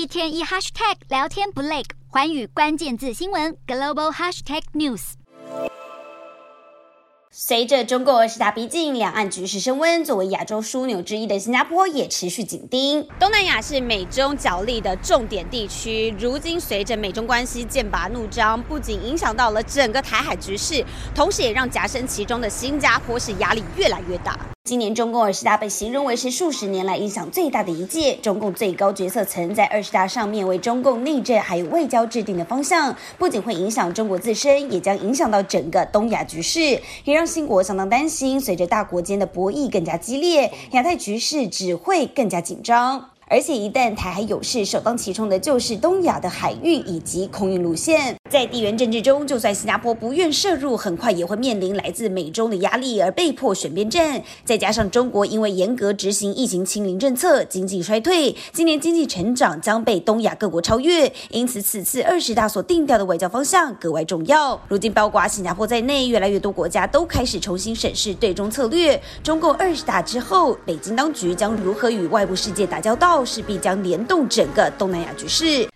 一天一 hashtag 聊天不累，环宇关键字新闻 global hashtag news。随着中共二十大逼近，两岸局势升温，作为亚洲枢纽之一的新加坡也持续紧盯。东南亚是美中角力的重点地区，如今随着美中关系剑拔弩张，不仅影响到了整个台海局势，同时也让夹生其中的新加坡是压力越来越大。今年中共二十大被形容为是数十年来影响最大的一届，中共最高决策层在二十大上面为中共内政还有外交制定的方向，不仅会影响中国自身，也将影响到整个东亚局势，也让新国相当担心，随着大国间的博弈更加激烈，亚太局势只会更加紧张。而且一旦台海有事，首当其冲的就是东亚的海运以及空运路线。在地缘政治中，就算新加坡不愿涉入，很快也会面临来自美中的压力，而被迫选边站。再加上中国因为严格执行疫情清零政策，经济衰退，今年经济成长将被东亚各国超越。因此，此次二十大所定调的外交方向格外重要。如今，包括新加坡在内，越来越多国家都开始重新审视对中策略。中共二十大之后，北京当局将如何与外部世界打交道？势必将联动整个东南亚局势，